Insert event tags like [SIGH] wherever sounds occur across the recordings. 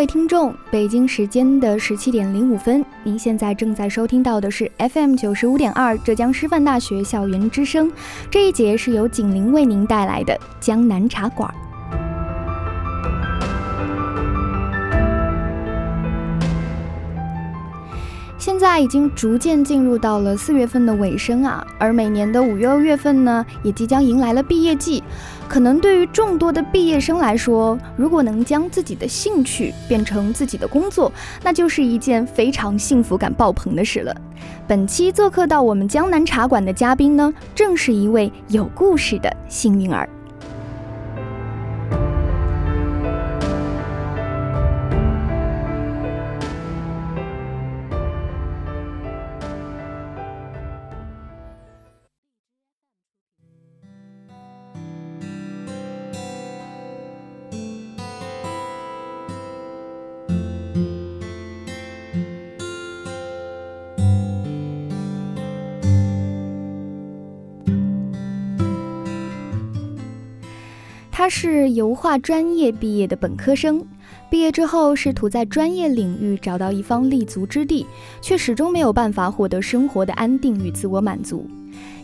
各位听众，北京时间的十七点零五分，您现在正在收听到的是 FM 九十五点二浙江师范大学校园之声。这一节是由景林为您带来的江南茶馆。现在已经逐渐进入到了四月份的尾声啊，而每年的五六月份呢，也即将迎来了毕业季。可能对于众多的毕业生来说，如果能将自己的兴趣变成自己的工作，那就是一件非常幸福感爆棚的事了。本期做客到我们江南茶馆的嘉宾呢，正是一位有故事的幸运儿。是油画专业毕业的本科生，毕业之后试图在专业领域找到一方立足之地，却始终没有办法获得生活的安定与自我满足。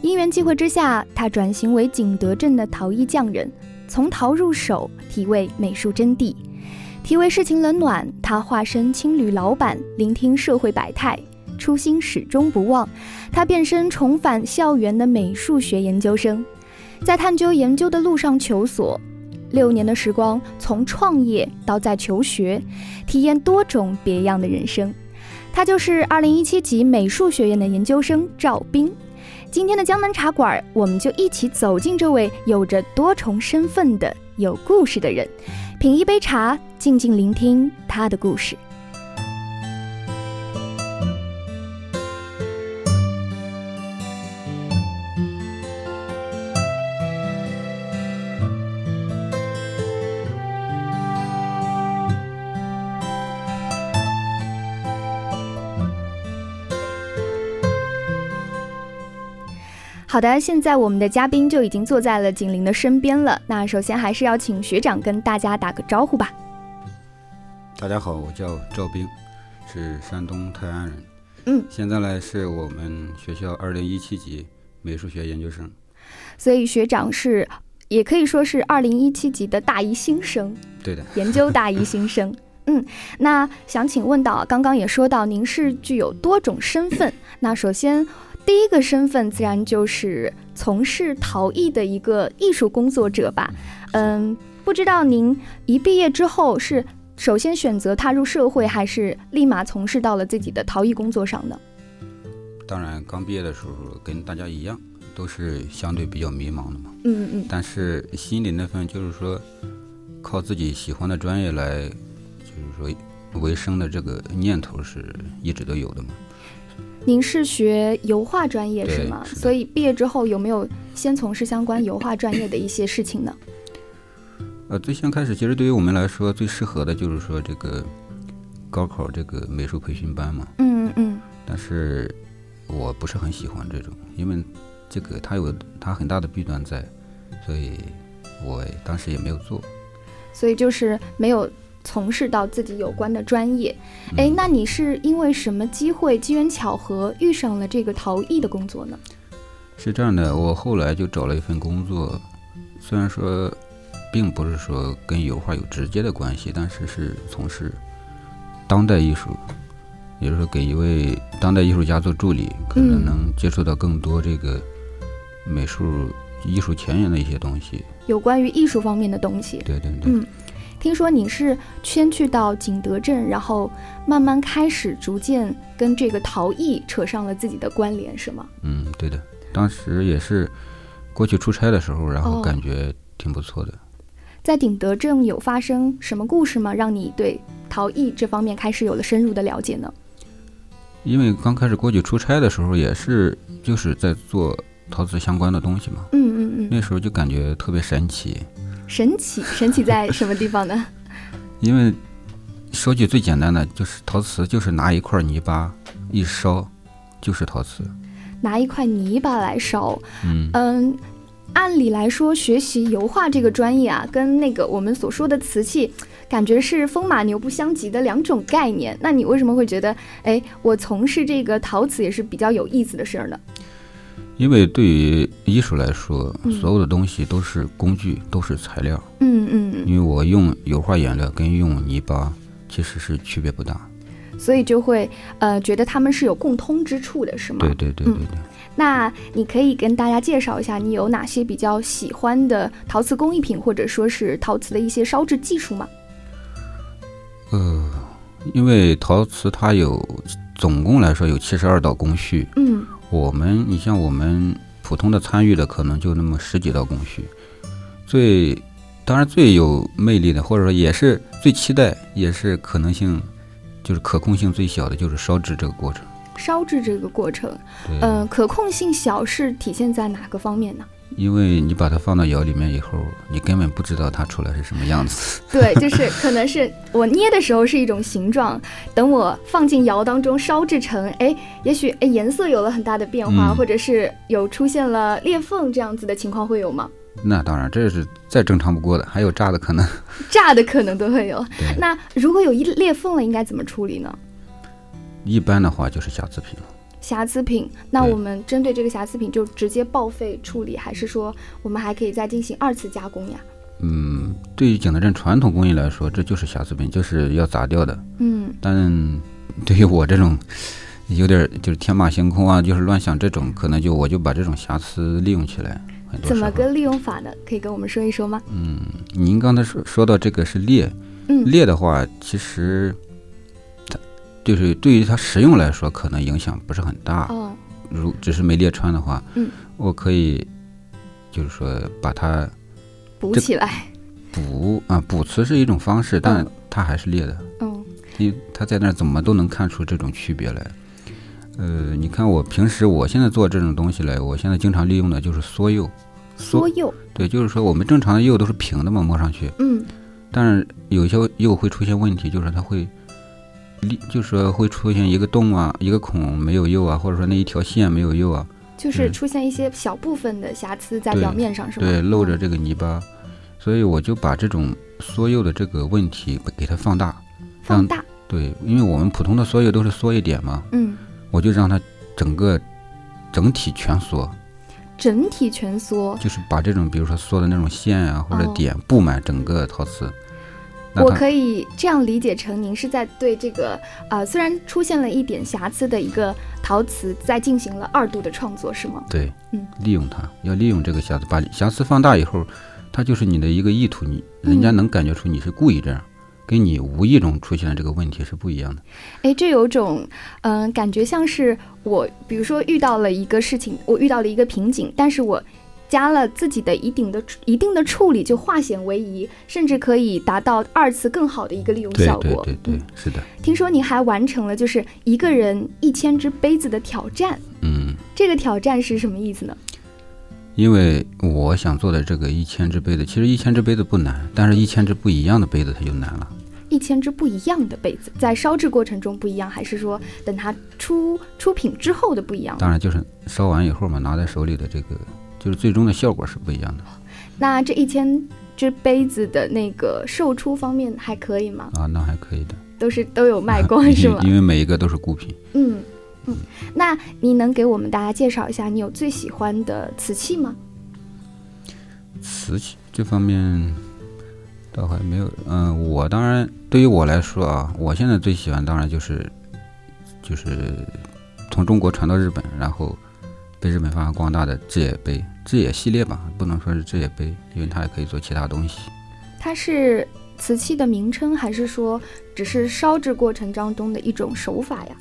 因缘际会之下，他转型为景德镇的陶艺匠人，从陶入手，体味美术真谛。体味世情冷暖，他化身青旅老板，聆听社会百态，初心始终不忘。他变身重返校园的美术学研究生。在探究研究的路上求索，六年的时光，从创业到在求学，体验多种别样的人生。他就是二零一七级美术学院的研究生赵斌。今天的江南茶馆，我们就一起走进这位有着多重身份的有故事的人，品一杯茶，静静聆听他的故事。好的，现在我们的嘉宾就已经坐在了景林的身边了。那首先还是要请学长跟大家打个招呼吧。大家好，我叫赵斌，是山东泰安人。嗯，现在呢是我们学校二零一七级美术学研究生。所以学长是，也可以说是二零一七级的大一新生。对的，研究大一新生。[LAUGHS] 嗯，那想请问到，刚刚也说到您是具有多种身份。那首先。第一个身份自然就是从事陶艺的一个艺术工作者吧。嗯，不知道您一毕业之后是首先选择踏入社会，还是立马从事到了自己的陶艺工作上呢？当然，刚毕业的时候跟大家一样，都是相对比较迷茫的嘛。嗯嗯。但是心里那份就是说，靠自己喜欢的专业来，就是说为生的这个念头是一直都有的嘛。您是学油画专业是吗？是所以毕业之后有没有先从事相关油画专业的一些事情呢？呃，最先开始，其实对于我们来说，最适合的就是说这个高考这个美术培训班嘛。嗯嗯。但是我不是很喜欢这种，因为这个它有它很大的弊端在，所以我当时也没有做。所以就是没有从事到自己有关的专业。哎，那你是因为什么机会、机缘巧合遇上了这个陶艺的工作呢？是这样的，我后来就找了一份工作，虽然说并不是说跟油画有直接的关系，但是是从事当代艺术，也就是说给一位当代艺术家做助理，可能能接触到更多这个美术艺术前沿的一些东西。有关于艺术方面的东西。对对对。嗯，听说你是先去到景德镇，然后慢慢开始逐渐跟这个陶艺扯上了自己的关联，是吗？嗯，对的。当时也是过去出差的时候，然后感觉挺不错的。在景德镇有发生什么故事吗？让你对陶艺这方面开始有了深入的了解呢？因为刚开始过去出差的时候，也是就是在做陶瓷相关的东西嘛。嗯嗯嗯。那时候就感觉特别神奇。神奇，[LAUGHS] 神奇在什么地方呢？因为说句最简单的，就是陶瓷就是拿一块泥巴一烧，就是陶瓷。拿一块泥巴来烧，嗯，按理来说，学习油画这个专业啊，跟那个我们所说的瓷器，感觉是风马牛不相及的两种概念。那你为什么会觉得，哎，我从事这个陶瓷也是比较有意思的事儿呢？因为对于艺术来说，所有的东西都是工具，都是材料。嗯嗯。因为我用油画颜料跟用泥巴其实是区别不大。所以就会呃觉得他们是有共通之处的，是吗？对对对对对。那你可以跟大家介绍一下，你有哪些比较喜欢的陶瓷工艺品，或者说是陶瓷的一些烧制技术吗？呃，因为陶瓷它有总共来说有七十二道工序。嗯。我们，你像我们普通的参与的，可能就那么十几道工序。最当然最有魅力的，或者说也是最期待，也是可能性。就是可控性最小的，就是烧制这个过程。烧制这个过程，嗯，可控性小是体现在哪个方面呢？因为你把它放到窑里面以后，你根本不知道它出来是什么样子。[LAUGHS] 对，就是可能是我捏的时候是一种形状，等我放进窑当中烧制成，哎，也许哎颜色有了很大的变化，或者是有出现了裂缝这样子的情况会有吗？那当然，这是再正常不过的，还有炸的可能，[LAUGHS] 炸的可能都会有。那如果有一裂缝了，应该怎么处理呢？一般的话就是瑕疵品了。瑕疵品，那我们针对这个瑕疵品就直接报废处理，还是说我们还可以再进行二次加工呀？嗯，对于景德镇传统工艺来说，这就是瑕疵品，就是要砸掉的。嗯，但对于我这种有点就是天马行空啊，就是乱想这种，可能就我就把这种瑕疵利用起来。怎么个利用法呢？可以跟我们说一说吗？嗯，您刚才说说到这个是裂，嗯，裂的话，其实它就是对于它实用来说，可能影响不是很大。哦，如只是没裂穿的话，嗯，我可以就是说把它补起来。补啊，补瓷是一种方式，但它还是裂的。嗯，因为它在那儿怎么都能看出这种区别来。呃，你看我平时我现在做这种东西来，我现在经常利用的就是缩釉。缩釉，对，就是说我们正常的釉都是平的嘛，摸上去。嗯。但是有些釉会出现问题，就是它会裂，就是说会出现一个洞啊，一个孔没有釉啊，或者说那一条线没有釉啊。就是出现一些小部分的瑕疵在表面上，是吧？对，露着这个泥巴，所以我就把这种缩釉的这个问题给它放大。放大。对，因为我们普通的缩釉都是缩一点嘛。嗯。我就让它整个整体全缩，整体全缩，就是把这种比如说缩的那种线啊或者点布满整个陶瓷。我可以这样理解成，您是在对这个呃虽然出现了一点瑕疵的一个陶瓷，在进行了二度的创作，是吗？对，嗯，利用它，要利用这个瑕疵，把瑕疵放大以后，它就是你的一个意图，你人家能感觉出你是故意这样。跟你无意中出现的这个问题是不一样的。哎，这有种，嗯，感觉像是我，比如说遇到了一个事情，我遇到了一个瓶颈，但是我加了自己的一定的一定的处理，就化险为夷，甚至可以达到二次更好的一个利用效果。对对对，是的。听说你还完成了就是一个人一千只杯子的挑战。嗯。这个挑战是什么意思呢？因为我想做的这个一千只杯子，其实一千只杯子不难，但是一千只不一样的杯子它就难了。一千只不一样的杯子，在烧制过程中不一样，还是说等它出出品之后的不一样？当然就是烧完以后嘛，拿在手里的这个，就是最终的效果是不一样的。那这一千只杯子的那个售出方面还可以吗？啊，那还可以的，都是都有卖光 [LAUGHS] 是吗？因为每一个都是孤品。嗯嗯，那你能给我们大家介绍一下你有最喜欢的瓷器吗？瓷器这方面倒还没有，嗯，我当然对于我来说啊，我现在最喜欢当然就是就是从中国传到日本，然后被日本发扬光大的制野杯、制野系列吧，不能说是制野杯，因为它也可以做其他东西。它是瓷器的名称，还是说只是烧制过程当中的一种手法呀？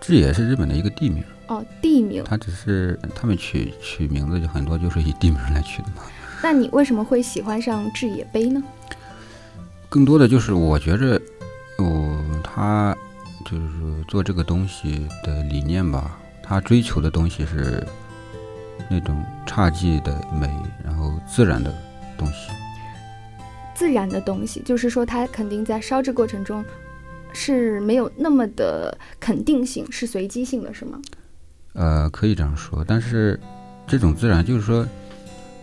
制野是日本的一个地名，哦，地名。它只是他们取取名字就很多就是以地名来取的嘛。那你为什么会喜欢上制野杯呢？更多的就是我觉着，哦他就是说做这个东西的理念吧，他追求的东西是那种侘寂的美，然后自然的东西。自然的东西，就是说它肯定在烧制过程中是没有那么的肯定性，是随机性的，是吗？呃，可以这样说，但是这种自然就是说。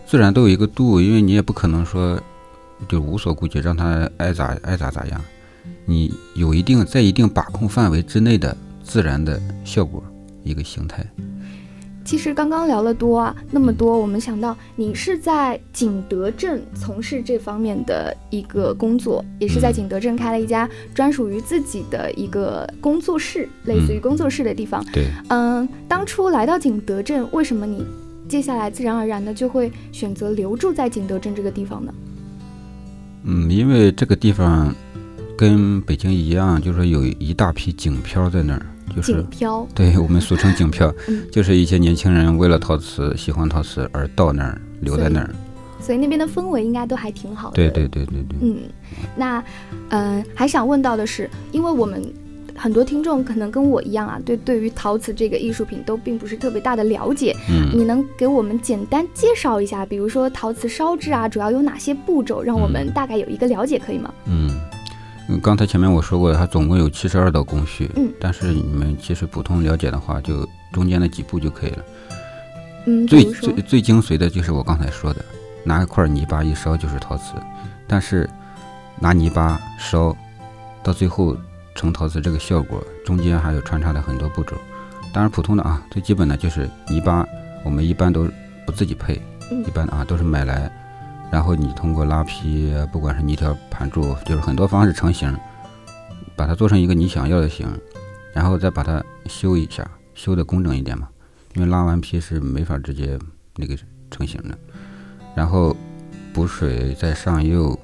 自然都有一个度，因为你也不可能说就无所顾忌，让它爱咋爱咋咋样。你有一定在一定把控范围之内的自然的效果，一个形态。其实刚刚聊了多啊，那么多，我们想到你是在景德镇从事这方面的一个工作，也是在景德镇开了一家专属于自己的一个工作室，类似于工作室的地方。对，嗯，当初来到景德镇，为什么你？接下来自然而然的就会选择留住在景德镇这个地方呢？嗯，因为这个地方跟北京一样，就是有一大批景漂在那儿，就是景漂，对我们俗称景漂，[LAUGHS] 就是一些年轻人为了陶瓷、喜欢陶瓷而到那儿留在那儿，所以那边的氛围应该都还挺好的。对对对对对。嗯，那嗯，还想问到的是，因为我们。很多听众可能跟我一样啊，对对于陶瓷这个艺术品都并不是特别大的了解。嗯，你能给我们简单介绍一下，比如说陶瓷烧制啊，主要有哪些步骤，让我们大概有一个了解，可以吗？嗯，刚才前面我说过，它总共有七十二道工序。嗯，但是你们其实普通了解的话，就中间的几步就可以了。嗯，最最最精髓的就是我刚才说的，拿一块泥巴一烧就是陶瓷，但是拿泥巴烧到最后。成陶瓷这个效果，中间还有穿插的很多步骤。当然，普通的啊，最基本的就是泥巴，我们一般都不自己配，一般啊都是买来，然后你通过拉坯，不管是泥条、盘柱，就是很多方式成型，把它做成一个你想要的形，然后再把它修一下，修的工整一点嘛，因为拉完坯是没法直接那个成型的。然后补水，再上釉，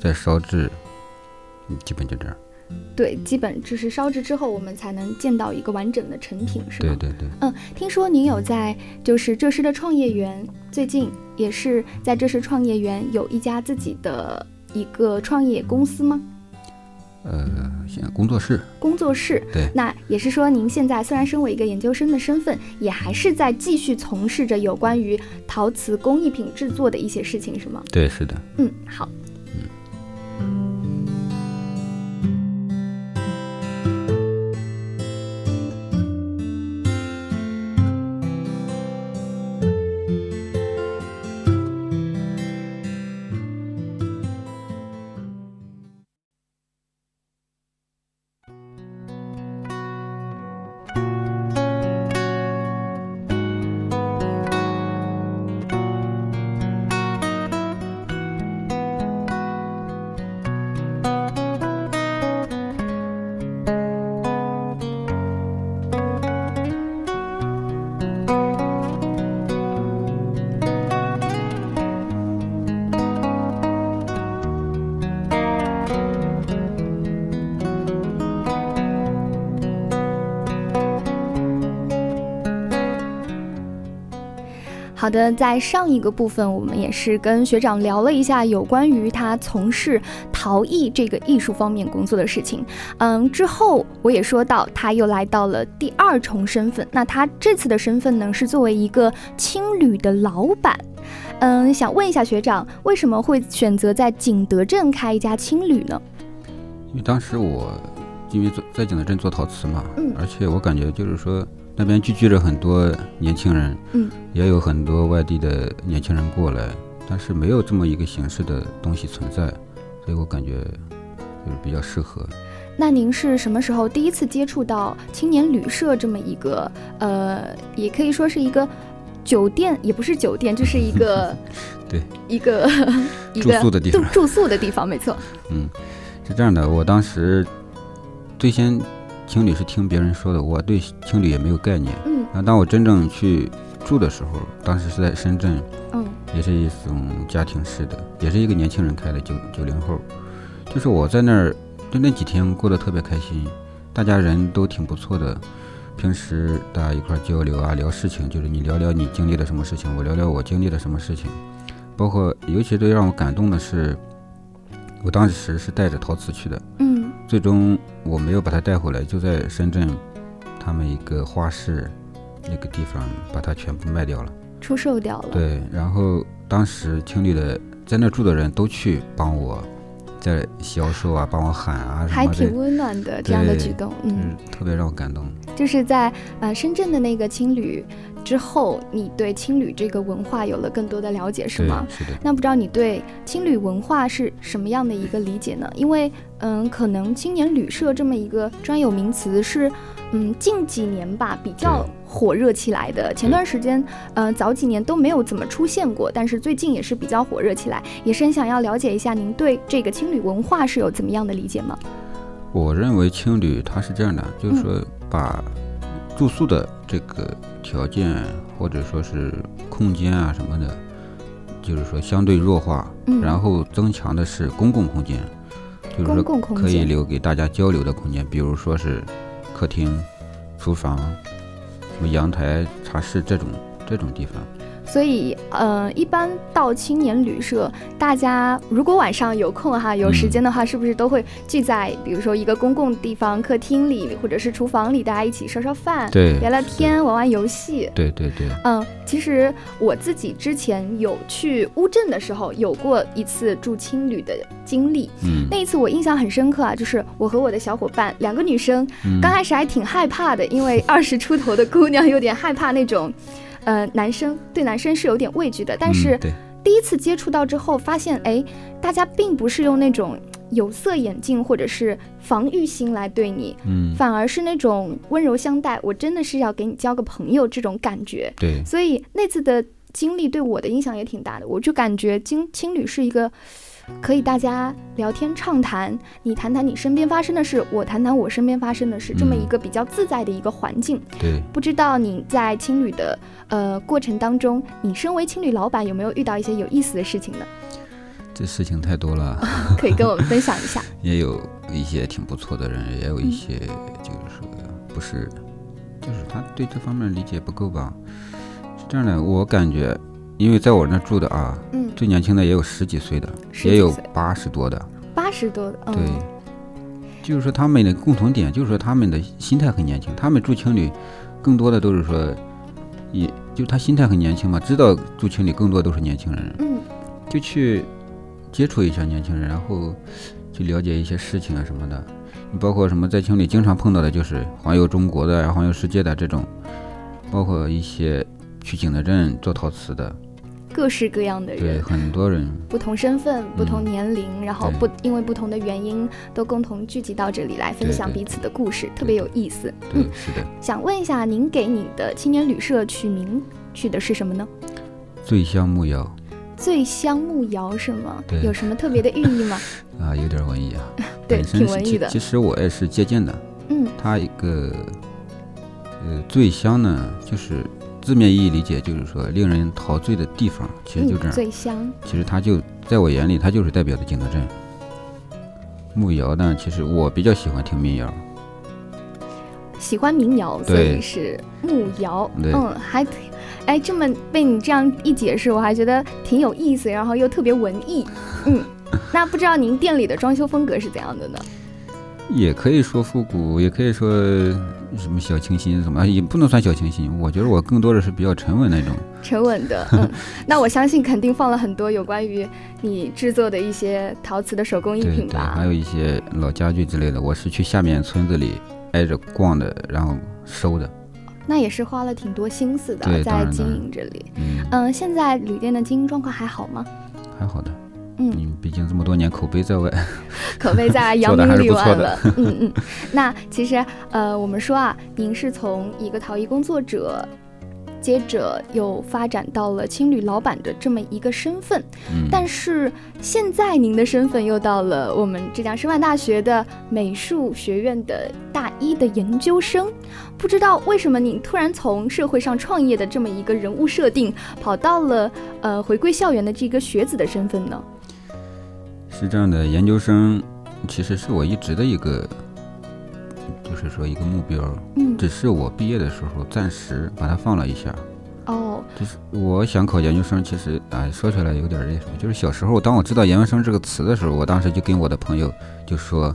再烧制，基本就这样。对，基本就是烧制之后，我们才能见到一个完整的成品，是吗？对对对。嗯，听说您有在就是浙师的创业园，最近也是在浙师创业园有一家自己的一个创业公司吗？呃，现在工作室。工作室。对。那也是说，您现在虽然身为一个研究生的身份，也还是在继续从事着有关于陶瓷工艺品制作的一些事情，是吗？对，是的。嗯，好。好的，在上一个部分，我们也是跟学长聊了一下有关于他从事陶艺这个艺术方面工作的事情。嗯，之后我也说到，他又来到了第二重身份。那他这次的身份呢，是作为一个青旅的老板。嗯，想问一下学长，为什么会选择在景德镇开一家青旅呢？因为当时我因为做在景德镇做陶瓷嘛，嗯，而且我感觉就是说。那边聚集着很多年轻人，嗯，也有很多外地的年轻人过来，但是没有这么一个形式的东西存在，所以我感觉就是比较适合。那您是什么时候第一次接触到青年旅社这么一个呃，也可以说是一个酒店，也不是酒店，就是一个 [LAUGHS] 对 [LAUGHS] 一个住宿的地方住宿的地方，没错。嗯，是这样的，我当时最先青旅是听别人说的，我对青旅也没有概念。嗯。然后当我真正去住的时候，当时是在深圳，嗯。也是一种家庭式的，也是一个年轻人开的九九零后，就是我在那儿就那几天过得特别开心，大家人都挺不错的，平时大家一块儿交流啊，聊事情，就是你聊聊你经历了什么事情，我聊聊我经历了什么事情，包括尤其最让我感动的是，我当时是带着陶瓷去的，嗯。最终我没有把它带回来，就在深圳他们一个花市那个地方把它全部卖掉了。出售掉了。对，然后当时青旅的在那住的人都去帮我，在销售啊，帮我喊啊还，挺温暖的这样的举动，就嗯，特别让我感动。就是在呃深圳的那个青旅之后，你对青旅这个文化有了更多的了解，是吗？，是的，那不知道你对青旅文化是什么样的一个理解呢？因为，嗯，可能青年旅社这么一个专有名词是，嗯，近几年吧比较对火热起来的。前段时间，呃，早几年都没有怎么出现过，但是最近也是比较火热起来。也是很想要了解一下您对这个青旅文化是有怎么样的理解吗？我认为青旅它是这样的，就是嗯说把住宿的这个条件或者说是空间啊什么的，就是说相对弱化，嗯，然后增强的是公共空间，就是说公共空可以，留给大家交流的空间，比如说是客厅、厨房、阳台、茶室这种这种地方。所以，呃，一般到青年旅社，大家如果晚上有空哈，有时间的话，是不是都会聚在，比如说一个公共地方，客厅里或者是厨房里，大家一起烧烧饭，对，聊聊天，玩玩游戏。对对对，嗯，其实我自己之前有去乌镇的时候，有过一次住青旅的经历。嗯，那一次我印象很深刻啊，就是我和我的小伙伴两个女生，嗯刚开始还挺害怕的，因为二十出头的姑娘有点害怕那种，呃，男生对男生是有点畏惧的。但是第一次接触到之后，发现哎，大家并不是用那种有色眼镜或者是防御心来对你，嗯反而是那种温柔相待，我真的是要给你交个朋友这种感觉。对所以那次的经历对我的影响也挺大的，我就感觉青青旅是一个可以大家聊天畅谈，你谈谈你身边发生的事，我谈谈我身边发生的事，这么一个比较自在的一个环境。对，不知道你在青旅的呃过程当中，你身为青旅老板有没有遇到一些有意思的事情呢？这事情太多了，[LAUGHS] 可以跟我们分享一下。[LAUGHS] 也有一些挺不错的人，也有一嗯些就是说不是，就是他对这方面理解不够吧。是这样的，我感觉，因为在我那住的啊，嗯，最年轻的也有十几岁的，也有岁八十多的，八十多的，嗯、对，就是说他们的共同点就是说他们的心态很年轻，他们住青旅，更多的都是说，也就他心态很年轻嘛，知道住青旅更多都是年轻人，嗯。就去接触一下年轻人，然后去了解一些事情啊什么的。你包括什么在青旅经常碰到的就是环游中国的、环游世界的这种，包括一些去景德镇做陶瓷的，各式各样的人对，人，很多人，不同身份、不同嗯年龄，然后不因为不同的原因，都共同聚集到这里来分享彼此的故事，特别有意思。对，嗯，是的，想问一下，您给你的青年旅社取名取的是什么呢？醉香木窑醉香木窑是吗？对有什么特别的寓意吗？[LAUGHS] 啊，有点文艺啊。[LAUGHS] 对，挺文艺的其。其实我也是借鉴的，嗯它一个呃醉香呢，就是字面意义理解就是说令人陶醉的地方，其实就这嗯，样。醉香。其实它就在我眼里，它就是代表的景德镇。木窑呢，其实我比较喜欢听民谣，喜欢民谣，所对以是木窑。对嗯，还挺，哎，这么被你这样一解释，我还觉得挺有意思，然后又特别文艺。嗯，那不知道您店里的装修风格是怎样的呢？也可以说复古，也可以说什么小清新什么，也不能算小清新。我觉得我更多的是比较沉稳那种。沉稳的，[LAUGHS] 嗯，那我相信肯定放了很多有关于你制作的一些陶瓷的手工艺对对，品吧还？有一些老家具之类的，我是去下面村子里挨着逛的，然后收的。那也是花了挺多心思的在经营这里。嗯，嗯，现在旅店的经营状况还好吗？还好的。嗯，嗯，毕竟这么多年口碑在外，[LAUGHS] 口碑在 [LAUGHS] 扬名立万了。嗯嗯，[LAUGHS] 那其实呃，我们说啊，您是从一个陶艺工作者，接着又发展到了青旅老板的这么一个身份，嗯，但是现在您的身份又到了我们浙江师范大学的美术学院的大一的研究生，不知道为什么您突然从社会上创业的这么一个人物设定，跑到了呃回归校园的这个学子的身份呢？是这样的，研究生其实是我一直的一个，就是说一个目标，嗯，只是我毕业的时候暂时把它放了一下。哦，就是我想考研究生，其实哎说起来有点那什么，就是小时候当我知道研究生这个词的时候，我当时就跟我的朋友就说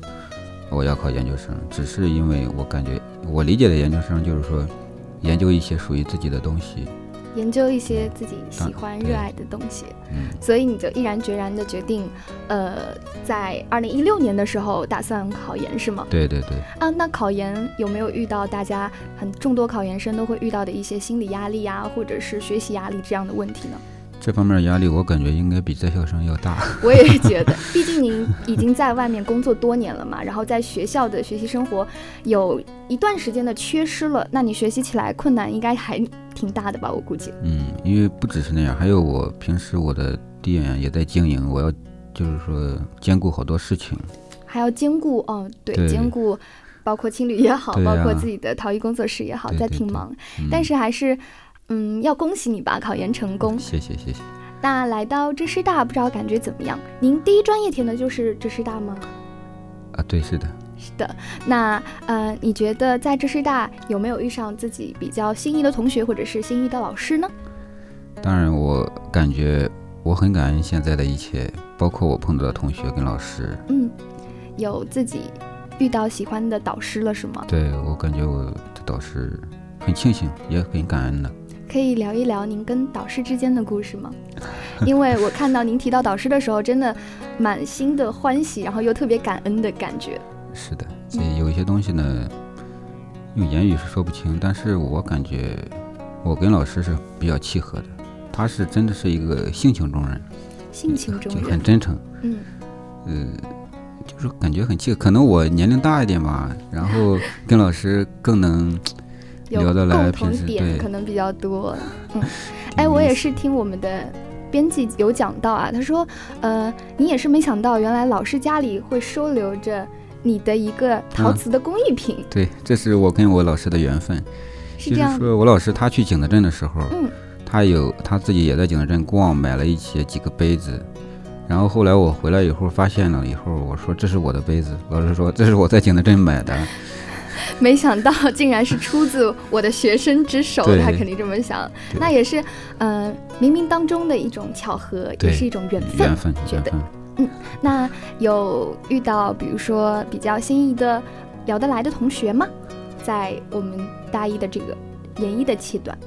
我要考研究生，只是因为我感觉我理解的研究生就是说研究一些属于自己的东西，研究一些自己喜欢热爱的东西，嗯，所以你就毅然决然的决定，呃，在二零一六年的时候打算考研是吗？对对对，啊，那考研有没有遇到大家很众多考研生都会遇到的一些心理压力啊，或者是学习压力这样的问题呢？这方面压力我感觉应该比在校生要大。我也觉得，毕竟您已经在外面工作多年了嘛，然后在学校的学习生活有一段时间的缺失了，那你学习起来困难应该还挺大的吧？我估计。嗯，因为不只是那样，还有我平时我的店也在经营，我要就是说兼顾好多事情。还要兼顾哦，对，对兼顾包括青旅也好，包括自己的陶艺工作室也好，在挺忙。嗯、但是还是，嗯，要恭喜你吧，考研成功。谢谢谢谢。那来到浙师大，不知道感觉怎么样？您第一专业填的就是浙师大吗？啊，对，是的。是的。那呃，你觉得在浙师大有没有遇上自己比较心仪的同学或者是心仪的老师呢？当然，我感觉我很感恩现在的一切，包括我碰到的同学跟老师。嗯，有自己遇到喜欢的导师了是吗？对我感觉我的导师很庆幸，也很感恩的。可以聊一聊您跟导师之间的故事吗？[LAUGHS] 因为我看到您提到导师的时候，真的满心的欢喜，然后又特别感恩的感觉。是的，这有一些东西呢，用言语是说不清，但是我感觉我跟老师是比较契合的，他是真的是一个性情中人，性情中就很，真诚，嗯，呃，就是感觉很契合。可能我年龄大一点吧，然后跟老师更能 [LAUGHS] 聊得来共平时同点对可能比较多。嗯，[LAUGHS] 哎，我也是听我们的编辑有讲到啊，他说，呃，你也是没想到，原来老师家里会收留着你的一个陶嗯瓷的工艺品，对，这是我跟我老师的缘分。是这样。就是说我老师他去景德镇的时候，嗯他有他自己也在景德镇逛，买了一些几个杯子。然后后来我回来以后发现了以后，我说这是我的杯子，老师说这是我在景德镇买的。[LAUGHS] 没想到竟然是出自我的学生之手，他肯定这么想。那也是，嗯、冥冥当中的一种巧合，也是一种缘分。缘分，觉得缘分。那有遇到比如说比较心仪的、聊得来的同学吗？在我们大一的这个研一的期段，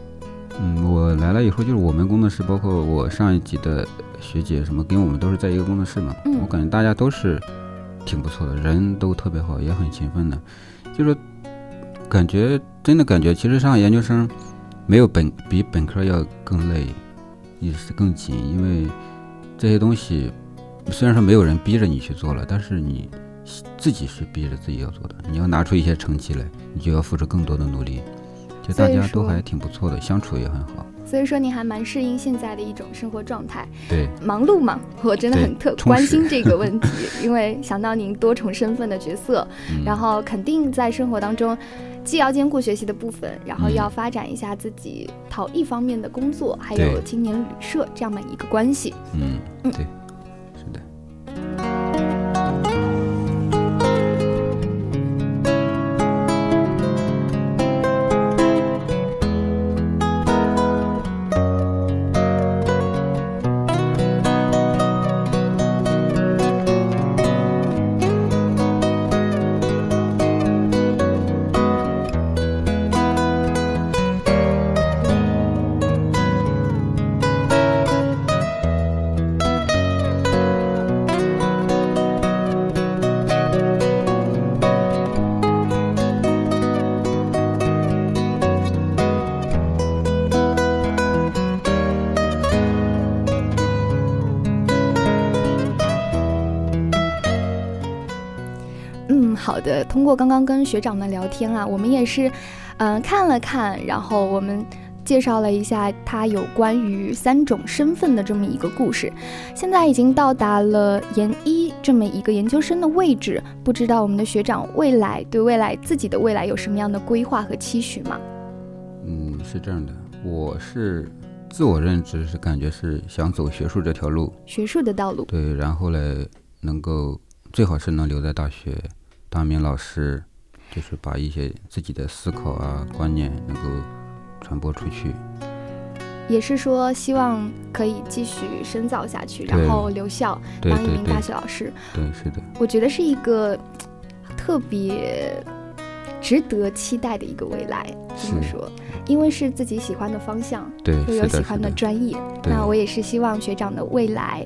嗯，我来了以后，就是我们工作室，包括我上一级的学姐什么，跟我们都是在一个工作室嘛。嗯我感觉大家都是挺不错的，人都特别好，也很勤奋的。就是感觉真的感觉，其实上研究生没有本比本科要更累，也是更紧，因为这些东西虽然说没有人逼着你去做了，但是你自己是逼着自己要做的。你要拿出一些成绩来，你就要付出更多的努力。就大家都还挺不错的，相处也很好。所以说你还蛮适应现在的一种生活状态。对，忙碌嘛，我真的很特关心这个 [LAUGHS] 问题，因为想到您多重身份的角色，嗯、然后肯定在生活当中，既要兼顾学习的部分，然后嗯要发展一下自己陶艺方面的工作，还有对青年旅社这样的一个关系。嗯，嗯对，好的。通过刚刚跟学长们聊天啊，我们也是，嗯，看了看，然后我们介绍了一下他有关于三种身份的这么一个故事。现在已经到达了研一这么一个研究生的位置，不知道我们的学长未来对未来自己的未来有什么样的规划和期许吗？嗯，是这样的，我是自我认知是感觉是想走学术这条路，学术的道路。对，然后嘞，能够最好是能留在大学当一名老师，就是把一些自己的思考啊观念能够传播出去。也是说希望可以继续深造下去，然后留校当一名大学老师。对，是的，我觉得是一个特别值得期待的一个未来。这么说，因为是自己喜欢的方向，对，又有喜欢的的，专业。那我也是希望学长的未来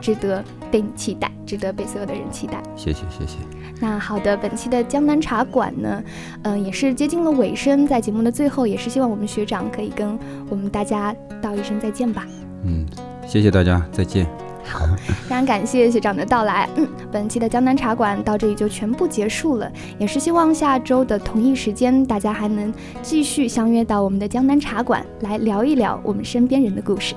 值得被你期待，值得被所有的人期待。谢谢谢谢，那好的，本期的江南茶馆呢，嗯、也是接近了尾声，在节目的最后，也是希望我们学长可以跟我们大家道一声再见吧。嗯，谢谢大家，再见。好，非常感谢学长的到来。[LAUGHS] 嗯，本期的江南茶馆到这里就全部结束了，也是希望下周的同一时间，大家还能继续相约到我们的江南茶馆来聊一聊我们身边人的故事。